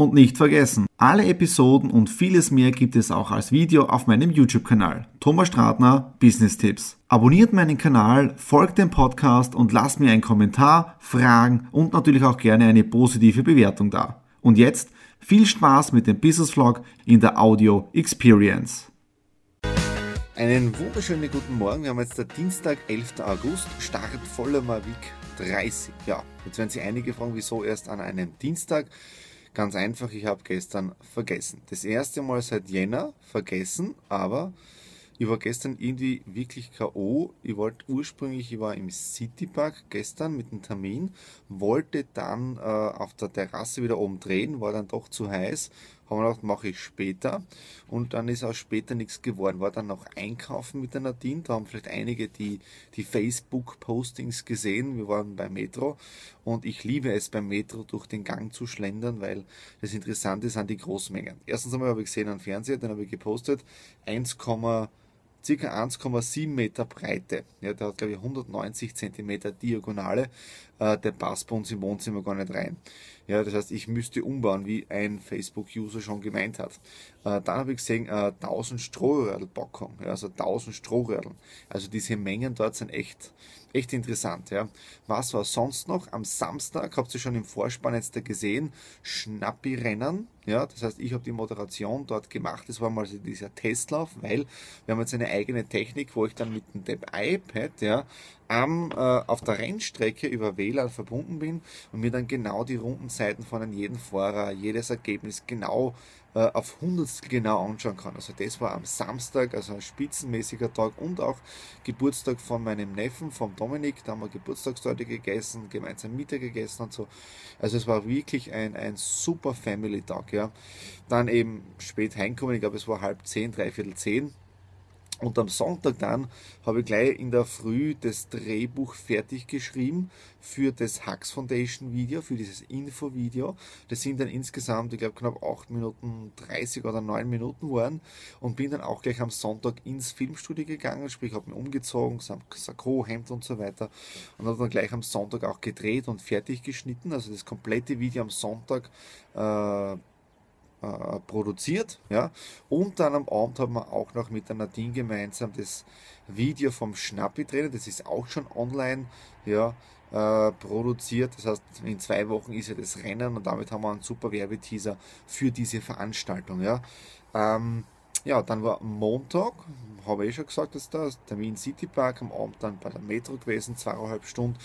Und nicht vergessen, alle Episoden und vieles mehr gibt es auch als Video auf meinem YouTube-Kanal. Thomas Stratner, Business Tipps. Abonniert meinen Kanal, folgt dem Podcast und lasst mir einen Kommentar, Fragen und natürlich auch gerne eine positive Bewertung da. Und jetzt viel Spaß mit dem Business Vlog in der Audio Experience. Einen wunderschönen guten Morgen. Wir haben jetzt der Dienstag, 11. August, Start voller Mavic 30. Ja, jetzt werden sich einige fragen, wieso erst an einem Dienstag. Ganz einfach, ich habe gestern vergessen. Das erste Mal seit Jänner vergessen, aber ich war gestern irgendwie wirklich K.O. Ich wollte ursprünglich, ich war im Citypark gestern mit dem Termin, wollte dann äh, auf der Terrasse wieder oben drehen, war dann doch zu heiß, haben wir gedacht, mache ich später. Und dann ist auch später nichts geworden. War dann noch einkaufen mit der Nadine. Da haben vielleicht einige die, die Facebook-Postings gesehen. Wir waren beim Metro. Und ich liebe es beim Metro durch den Gang zu schlendern, weil das Interessante sind die Großmengen. Erstens einmal habe ich gesehen am Fernseher, den habe ich gepostet. 1, circa 1,7 Meter Breite. Ja, der hat glaube ich 190 Zentimeter Diagonale. Äh, der passt bei uns im Wohnzimmer gar nicht rein. Ja, das heißt, ich müsste umbauen, wie ein Facebook-User schon gemeint hat. Äh, dann habe ich gesehen, äh, 1000 Strohröhrl-Packung, ja, also 1000 Strohröhrl. Also diese Mengen dort sind echt, echt interessant. Ja. Was war sonst noch? Am Samstag, habt ihr schon im Vorspann jetzt da gesehen, Schnappi-Rennen. Ja, das heißt, ich habe die Moderation dort gemacht. Das war mal so dieser Testlauf, weil wir haben jetzt eine eigene Technik, wo ich dann mit dem iPad ja, am, äh, auf der Rennstrecke über WLAN verbunden bin und mir dann genau die Rundenzeiten von jedem Fahrer, jedes Ergebnis genau äh, auf Hundertstel genau anschauen kann. Also das war am Samstag, also ein spitzenmäßiger Tag und auch Geburtstag von meinem Neffen, vom Dominik. Da haben wir Geburtstagstorte gegessen, gemeinsam Mittag gegessen und so. Also es war wirklich ein, ein super Family-Tag. Ja. Dann eben spät heimkommen, ich glaube es war halb zehn, dreiviertel zehn und am Sonntag dann habe ich gleich in der Früh das Drehbuch fertig geschrieben für das Hux Foundation Video, für dieses Info-Video. Das sind dann insgesamt, ich glaube, knapp 8 Minuten 30 oder 9 Minuten waren und bin dann auch gleich am Sonntag ins Filmstudio gegangen, sprich habe mich umgezogen, Sakko, Hemd und so weiter und habe dann gleich am Sonntag auch gedreht und fertig geschnitten. Also das komplette Video am Sonntag äh, äh, produziert. Ja? Und dann am Abend haben wir auch noch mit der Nadine gemeinsam das Video vom Schnappi-Trainer, das ist auch schon online ja, äh, produziert. Das heißt, in zwei Wochen ist ja das Rennen und damit haben wir einen super Werbeteaser für diese Veranstaltung. Ja? Ähm, ja, dann war Montag, habe ich eh schon gesagt, dass da Termin City Park, am Abend dann bei der Metro gewesen, zweieinhalb Stunden,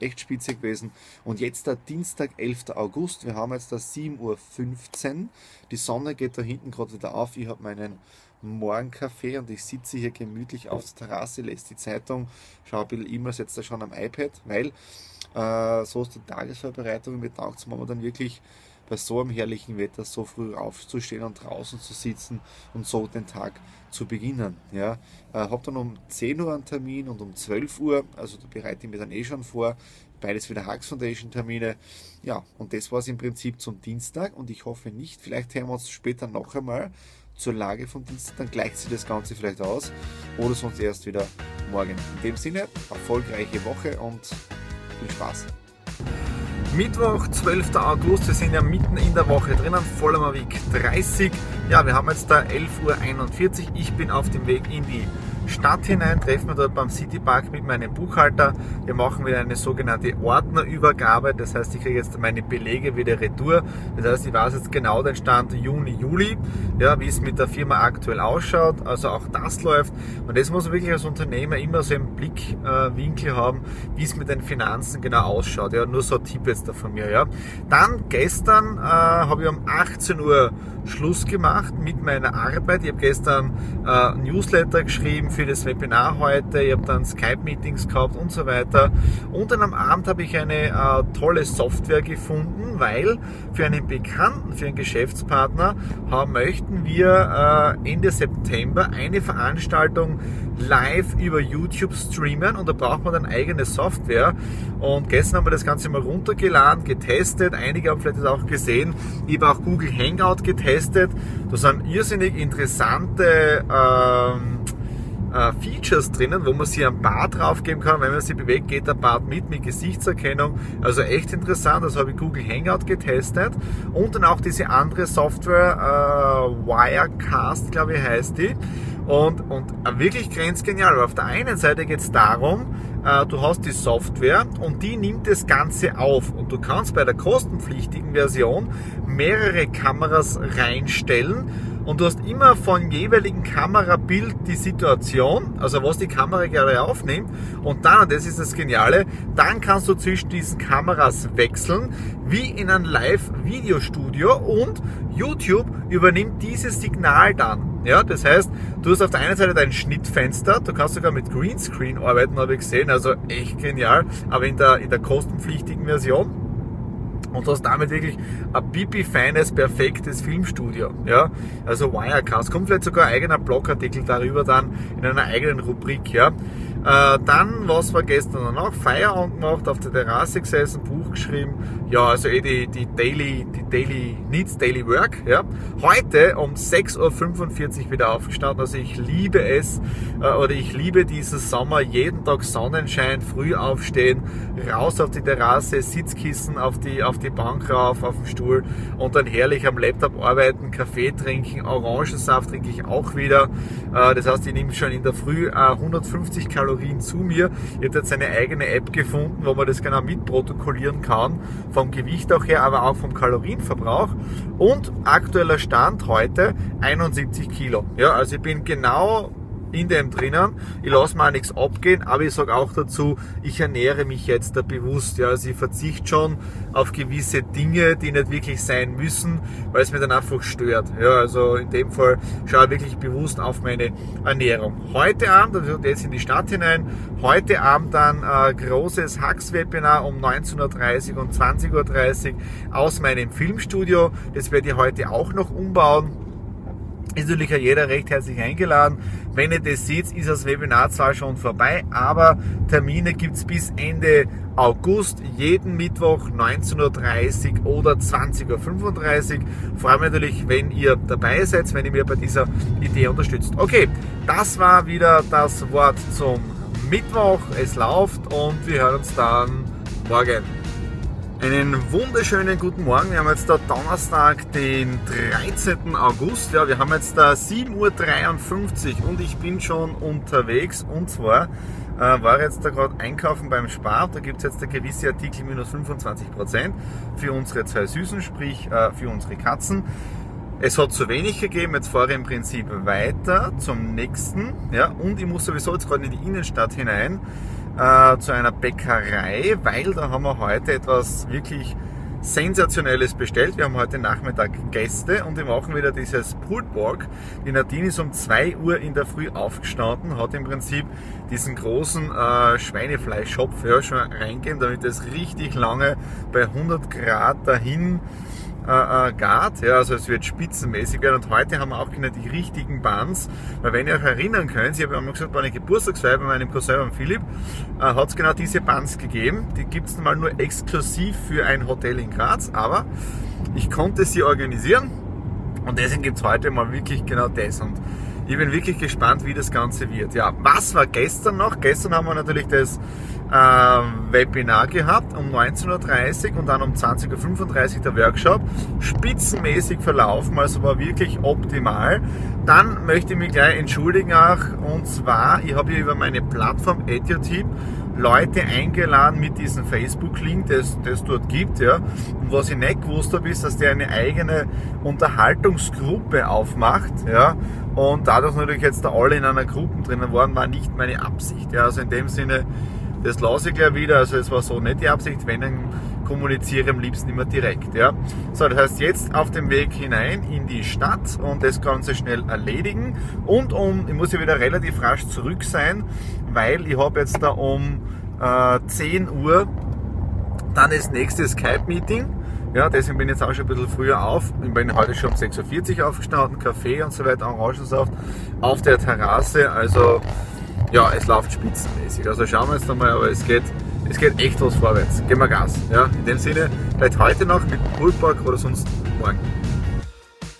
echt spitze gewesen. Und jetzt der Dienstag, 11. August, wir haben jetzt da 7.15 Uhr, die Sonne geht da hinten gerade wieder auf, ich habe meinen Morgenkaffee und ich sitze hier gemütlich auf der Terrasse, lese die Zeitung, schaue ein bisschen E-Mails jetzt da schon am iPad, weil äh, so ist die Tagesvorbereitung, mir taugt es dann wirklich bei so einem herrlichen Wetter so früh aufzustehen und draußen zu sitzen und so den Tag zu beginnen. Ja. Äh, habe dann um 10 Uhr einen Termin und um 12 Uhr, also da bereite ich mir dann eh schon vor, beides wieder Hux Foundation Termine. Ja, und das war es im Prinzip zum Dienstag und ich hoffe nicht, vielleicht hören wir uns später noch einmal zur Lage vom Dienstag, dann gleicht sich das Ganze vielleicht aus oder sonst erst wieder morgen. In dem Sinne, erfolgreiche Woche und viel Spaß. Mittwoch, 12. August, wir sind ja mitten in der Woche drinnen, voller Weg 30. Ja, wir haben jetzt da 11.41 Uhr. Ich bin auf dem Weg in die Stadt hinein, treffen wir dort beim City Park mit meinem Buchhalter. Wir machen wieder eine sogenannte Ordnerübergabe. Das heißt, ich kriege jetzt meine Belege wieder retour. Das heißt, ich weiß jetzt genau den Stand Juni, Juli, ja, wie es mit der Firma aktuell ausschaut. Also auch das läuft. Und das muss man wirklich als Unternehmer immer so im Blickwinkel haben, wie es mit den Finanzen genau ausschaut. Ja, nur so ein Tipp jetzt da von mir. Ja. Dann gestern äh, habe ich um 18 Uhr Schluss gemacht mit meiner Arbeit. Ich habe gestern äh, Newsletter geschrieben für das Webinar heute. Ich habe dann Skype-Meetings gehabt und so weiter. Und dann am Abend habe ich eine äh, tolle Software gefunden, weil für einen Bekannten, für einen Geschäftspartner, äh, möchten wir äh, Ende September eine Veranstaltung live über YouTube streamen und da braucht man dann eigene Software. Und gestern haben wir das Ganze mal runtergeladen, getestet. Einige haben vielleicht das auch gesehen. Ich habe auch Google Hangout getestet. Da sind irrsinnig interessante ähm, äh, Features drinnen, wo man sich ein Bart draufgeben kann. Wenn man sich bewegt, geht der Bart mit, mit Gesichtserkennung. Also echt interessant. Das habe ich Google Hangout getestet. Und dann auch diese andere Software, äh, Wirecast, glaube ich, heißt die. Und, und wirklich grenzgenial. Aber auf der einen Seite geht es darum, äh, du hast die Software und die nimmt das Ganze auf. Und du kannst bei der kostenpflichtigen Version mehrere Kameras reinstellen und du hast immer von jeweiligen Kamerabild die Situation, also was die Kamera gerade aufnimmt und dann, und das ist das Geniale, dann kannst du zwischen diesen Kameras wechseln, wie in einem Live-Videostudio und YouTube übernimmt dieses Signal dann. Ja, das heißt, du hast auf der einen Seite dein Schnittfenster, du kannst sogar mit Greenscreen arbeiten, habe ich gesehen, also echt genial, aber in der, in der kostenpflichtigen Version und hast damit wirklich ein pipi feines, perfektes Filmstudio. Ja? Also Wirecast. Kommt vielleicht sogar ein eigener Blogartikel darüber dann in einer eigenen Rubrik. Ja? Äh, dann, was war gestern noch? Feierabend gemacht, auf der Terrasse gesessen, Buch geschrieben. Ja, also eh die, die Daily, die Daily Needs, Daily Work. Ja. Heute um 6.45 Uhr wieder aufgestanden. Also ich liebe es, äh, oder ich liebe diesen Sommer, jeden Tag Sonnenschein, früh aufstehen, raus auf die Terrasse, Sitzkissen auf die, auf die Bank rauf, auf den Stuhl und dann herrlich am Laptop arbeiten, Kaffee trinken, Orangensaft trinke ich auch wieder. Äh, das heißt, ich nehme schon in der Früh 150 Kalorien Kalorien zu mir. Jetzt eine eigene App gefunden, wo man das genau mitprotokollieren kann, vom Gewicht auch her, aber auch vom Kalorienverbrauch. Und aktueller Stand heute 71 Kilo. Ja, also ich bin genau in dem drinnen. Ich lasse mir auch nichts abgehen, aber ich sage auch dazu, ich ernähre mich jetzt da bewusst. Ja, also ich verzichte schon auf gewisse Dinge, die nicht wirklich sein müssen, weil es mir dann einfach stört. Ja, also in dem Fall schaue ich wirklich bewusst auf meine Ernährung. Heute Abend, also jetzt in die Stadt hinein, heute Abend dann äh, großes Hacks-Webinar um 19.30 Uhr und 20.30 Uhr aus meinem Filmstudio. Das werde ich heute auch noch umbauen ist natürlich ja jeder recht herzlich eingeladen. Wenn ihr das seht, ist das Webinar zwar schon vorbei, aber Termine gibt es bis Ende August, jeden Mittwoch 19.30 Uhr oder 20.35 Uhr. Freue mich natürlich, wenn ihr dabei seid, wenn ihr mir bei dieser Idee unterstützt. Okay, das war wieder das Wort zum Mittwoch. Es läuft und wir hören uns dann morgen. Einen wunderschönen guten Morgen. Wir haben jetzt da Donnerstag, den 13. August. Ja, wir haben jetzt da 7.53 Uhr und ich bin schon unterwegs. Und zwar äh, war jetzt da gerade einkaufen beim Spar. Da gibt es jetzt da gewisse Artikel minus 25% für unsere zwei Süßen, sprich äh, für unsere Katzen. Es hat zu wenig gegeben, jetzt fahre ich im Prinzip weiter zum nächsten. Ja, und ich muss sowieso jetzt gerade in die Innenstadt hinein äh, zu einer Bäckerei, weil da haben wir heute etwas wirklich Sensationelles bestellt. Wir haben heute Nachmittag Gäste und wir machen wieder dieses Pulled. Die Nadine ist um 2 Uhr in der Früh aufgestanden, hat im Prinzip diesen großen äh, Schweinefleischschopf ja, schon reingehen, damit es richtig lange bei 100 Grad dahin äh, äh, gart, ja, also es wird spitzenmäßig werden. Und heute haben wir auch genau die richtigen Buns, weil wenn ihr euch erinnern könnt, ich habe einmal gesagt, bei einer Geburtstagsfeier bei meinem Cousin und Philipp, äh, hat es genau diese Buns gegeben. Die gibt es mal nur exklusiv für ein Hotel in Graz, aber ich konnte sie organisieren und deswegen gibt es heute mal wirklich genau das. Und ich bin wirklich gespannt, wie das Ganze wird. Ja, was war gestern noch? Gestern haben wir natürlich das äh, Webinar gehabt um 19.30 Uhr und dann um 20.35 Uhr der Workshop. Spitzenmäßig verlaufen, also war wirklich optimal. Dann möchte ich mich gleich entschuldigen auch, und zwar, ich habe hier über meine Plattform EduTip Leute eingeladen mit diesem Facebook-Link, das es dort gibt. Ja. Und was ich nicht gewusst habe, ist, dass der eine eigene Unterhaltungsgruppe aufmacht. Ja. Und dadurch natürlich jetzt da alle in einer Gruppe drinnen waren, war nicht meine Absicht. Ja. Also in dem Sinne, das lasse ich gleich wieder. Also es war so nicht die Absicht, wenn dann kommuniziere am liebsten immer direkt. Ja. So, das heißt jetzt auf dem Weg hinein in die Stadt und das Ganze schnell erledigen. Und um, ich muss ja wieder relativ rasch zurück sein, weil ich habe jetzt da um äh, 10 Uhr dann das nächste Skype-Meeting. Ja, deswegen bin ich jetzt auch schon ein bisschen früher auf. Ich bin heute schon um 6.40 Uhr aufgestanden, Kaffee und so weiter, Orangensaft auf der Terrasse. Also ja, es läuft spitzenmäßig. Also schauen wir jetzt einmal, aber es geht, es geht echt was vorwärts. Gehen wir Gas. Ja, in dem Sinne, vielleicht heute noch mit Poolpark oder sonst morgen.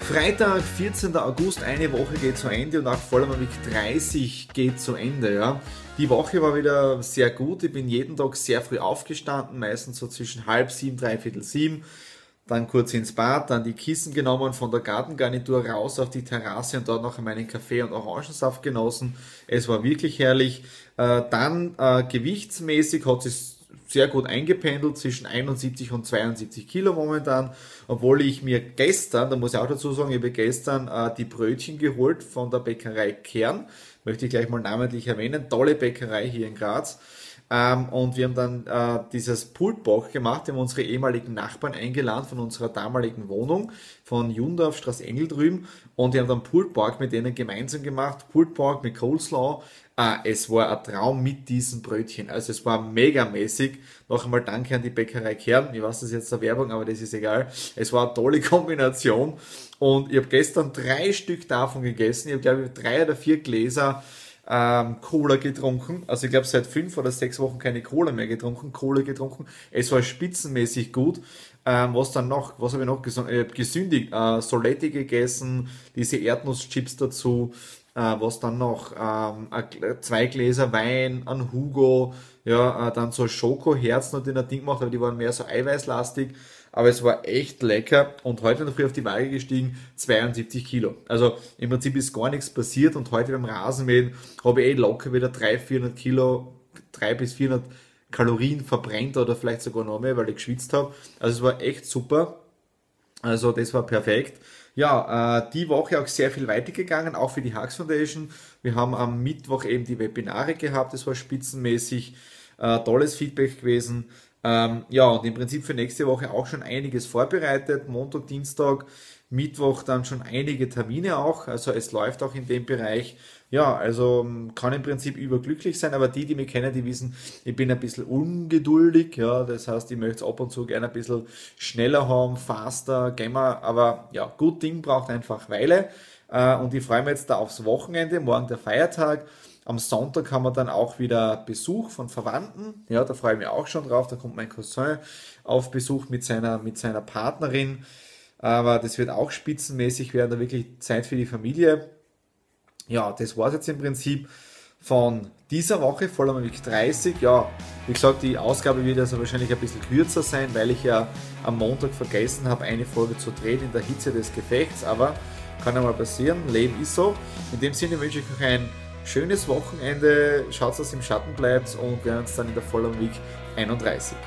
Freitag, 14. August, eine Woche geht zu Ende und auch Vollmerweg 30 geht zu Ende. Ja. Die Woche war wieder sehr gut. Ich bin jeden Tag sehr früh aufgestanden, meistens so zwischen halb sieben, dreiviertel sieben. Dann kurz ins Bad, dann die Kissen genommen, von der Gartengarnitur raus auf die Terrasse und dort noch meinen Kaffee und Orangensaft genossen. Es war wirklich herrlich. Äh, dann äh, gewichtsmäßig hat es sehr gut eingependelt zwischen 71 und 72 Kilo momentan, obwohl ich mir gestern, da muss ich auch dazu sagen, ich habe gestern äh, die Brötchen geholt von der Bäckerei Kern, möchte ich gleich mal namentlich erwähnen, tolle Bäckerei hier in Graz. Ähm, und wir haben dann äh, dieses Pultbach gemacht, wir haben unsere ehemaligen Nachbarn eingeladen von unserer damaligen Wohnung, von Jundorf, Straße Engel drüben. Und wir haben dann Pultpark mit denen gemeinsam gemacht, Pultpark mit Coleslaw. Äh, es war ein Traum mit diesen Brötchen. Also es war megamäßig. Noch einmal danke an die Bäckerei Kern. Ich weiß, das ist jetzt eine Werbung, aber das ist egal. Es war eine tolle Kombination. Und ich habe gestern drei Stück davon gegessen. Ich habe, glaube ich, drei oder vier Gläser ähm, Cola getrunken. Also ich glaube seit fünf oder sechs Wochen keine Cola mehr getrunken, Cola getrunken. Es war spitzenmäßig gut. Ähm, was dann noch, was habe ich noch gesund, äh, gesündigt? Äh, Soletti gegessen, diese Erdnusschips dazu. Äh, was dann noch? Ähm, zwei Gläser Wein, ein Hugo, ja, äh, dann so Schokoherzen den ein Ding gemacht, aber die waren mehr so eiweißlastig aber es war echt lecker und heute noch früh auf die Waage gestiegen, 72 Kilo. Also im Prinzip ist gar nichts passiert und heute beim Rasenmähen habe ich eh locker wieder 300, 400 Kilo, 300 bis 400 Kalorien verbrennt oder vielleicht sogar noch mehr, weil ich geschwitzt habe. Also es war echt super. Also das war perfekt. Ja, äh, die Woche auch sehr viel weitergegangen, auch für die Hux Foundation. Wir haben am Mittwoch eben die Webinare gehabt, das war spitzenmäßig. Äh, tolles Feedback gewesen. Ähm, ja, und im Prinzip für nächste Woche auch schon einiges vorbereitet. Montag, Dienstag, Mittwoch dann schon einige Termine auch. Also es läuft auch in dem Bereich. Ja, also ähm, kann im Prinzip überglücklich sein, aber die, die mich kennen, die wissen, ich bin ein bisschen ungeduldig. Ja, das heißt, ich möchte es ab und zu gerne ein bisschen schneller haben, faster, gamer. Aber ja, gut Ding braucht einfach Weile. Äh, und ich freue mich jetzt da aufs Wochenende, morgen der Feiertag. Am Sonntag haben wir dann auch wieder Besuch von Verwandten. Ja, da freue ich mich auch schon drauf. Da kommt mein Cousin auf Besuch mit seiner, mit seiner Partnerin. Aber das wird auch spitzenmäßig werden, da wirklich Zeit für die Familie. Ja, das war es jetzt im Prinzip von dieser Woche, voller Weg 30. Ja, wie gesagt, die Ausgabe wird also wahrscheinlich ein bisschen kürzer sein, weil ich ja am Montag vergessen habe, eine Folge zu drehen in der Hitze des Gefechts. Aber kann ja mal passieren, Leben ist so. In dem Sinne wünsche ich euch ein schönes Wochenende, schaut, dass ihr im Schatten bleibt und wir hören uns dann in der Voller Week 31.